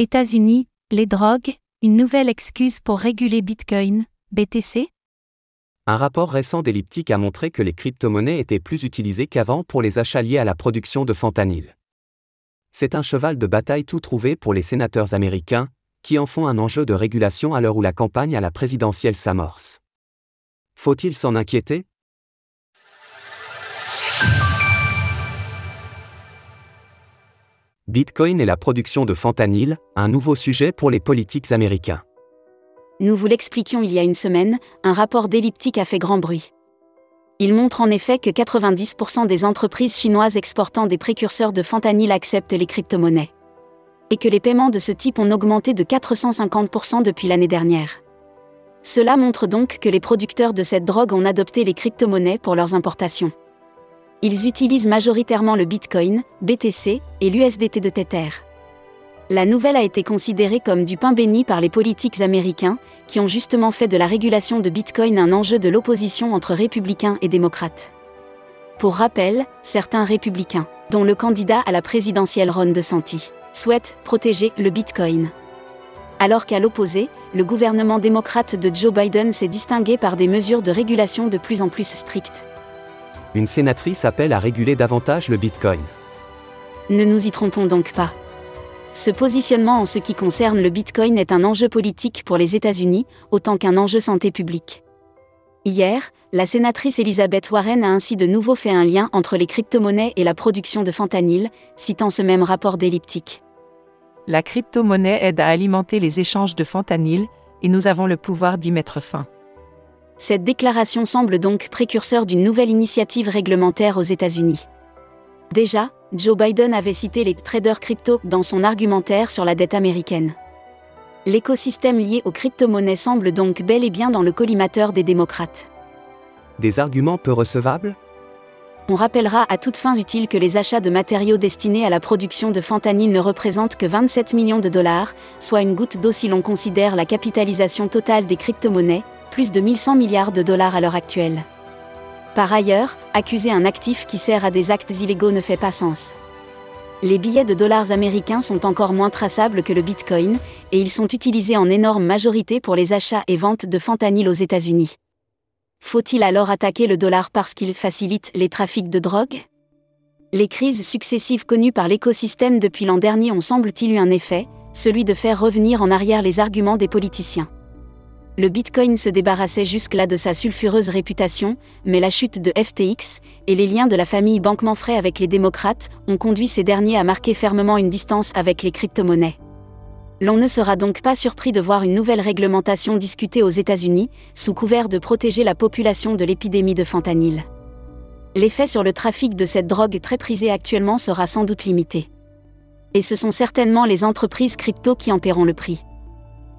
États-Unis, les drogues, une nouvelle excuse pour réguler Bitcoin, BTC Un rapport récent d'Elliptic a montré que les crypto-monnaies étaient plus utilisées qu'avant pour les achats liés à la production de fentanyl. C'est un cheval de bataille tout trouvé pour les sénateurs américains, qui en font un enjeu de régulation à l'heure où la campagne à la présidentielle s'amorce. Faut-il s'en inquiéter? Bitcoin et la production de fentanyl, un nouveau sujet pour les politiques américains. Nous vous l'expliquions il y a une semaine, un rapport d'elliptique a fait grand bruit. Il montre en effet que 90% des entreprises chinoises exportant des précurseurs de fentanyl acceptent les crypto-monnaies. Et que les paiements de ce type ont augmenté de 450% depuis l'année dernière. Cela montre donc que les producteurs de cette drogue ont adopté les crypto-monnaies pour leurs importations. Ils utilisent majoritairement le Bitcoin, BTC et l'USDT de Tether. La nouvelle a été considérée comme du pain béni par les politiques américains, qui ont justement fait de la régulation de Bitcoin un enjeu de l'opposition entre républicains et démocrates. Pour rappel, certains républicains, dont le candidat à la présidentielle Ron DeSantis, souhaitent protéger le Bitcoin. Alors qu'à l'opposé, le gouvernement démocrate de Joe Biden s'est distingué par des mesures de régulation de plus en plus strictes une sénatrice appelle à réguler davantage le Bitcoin. Ne nous y trompons donc pas. Ce positionnement en ce qui concerne le Bitcoin est un enjeu politique pour les États-Unis, autant qu'un enjeu santé publique. Hier, la sénatrice Elizabeth Warren a ainsi de nouveau fait un lien entre les crypto-monnaies et la production de fentanyl, citant ce même rapport d'elliptique. La crypto-monnaie aide à alimenter les échanges de fentanyl, et nous avons le pouvoir d'y mettre fin. Cette déclaration semble donc précurseur d'une nouvelle initiative réglementaire aux États-Unis. Déjà, Joe Biden avait cité les traders crypto dans son argumentaire sur la dette américaine. L'écosystème lié aux crypto-monnaies semble donc bel et bien dans le collimateur des démocrates. Des arguments peu recevables? On rappellera à toute fin utile que les achats de matériaux destinés à la production de fentanyl ne représentent que 27 millions de dollars, soit une goutte d'eau si l'on considère la capitalisation totale des crypto-monnaies, plus de 1100 milliards de dollars à l'heure actuelle. Par ailleurs, accuser un actif qui sert à des actes illégaux ne fait pas sens. Les billets de dollars américains sont encore moins traçables que le Bitcoin, et ils sont utilisés en énorme majorité pour les achats et ventes de fentanyl aux États-Unis. Faut-il alors attaquer le dollar parce qu'il facilite les trafics de drogue? Les crises successives connues par l'écosystème depuis l'an dernier ont semble-t-il eu un effet, celui de faire revenir en arrière les arguments des politiciens le Bitcoin se débarrassait jusque-là de sa sulfureuse réputation, mais la chute de FTX et les liens de la famille Bankman-Frey avec les démocrates ont conduit ces derniers à marquer fermement une distance avec les crypto-monnaies. L'on ne sera donc pas surpris de voir une nouvelle réglementation discutée aux États-Unis, sous couvert de protéger la population de l'épidémie de fentanyl. L'effet sur le trafic de cette drogue très prisée actuellement sera sans doute limité. Et ce sont certainement les entreprises crypto qui en paieront le prix.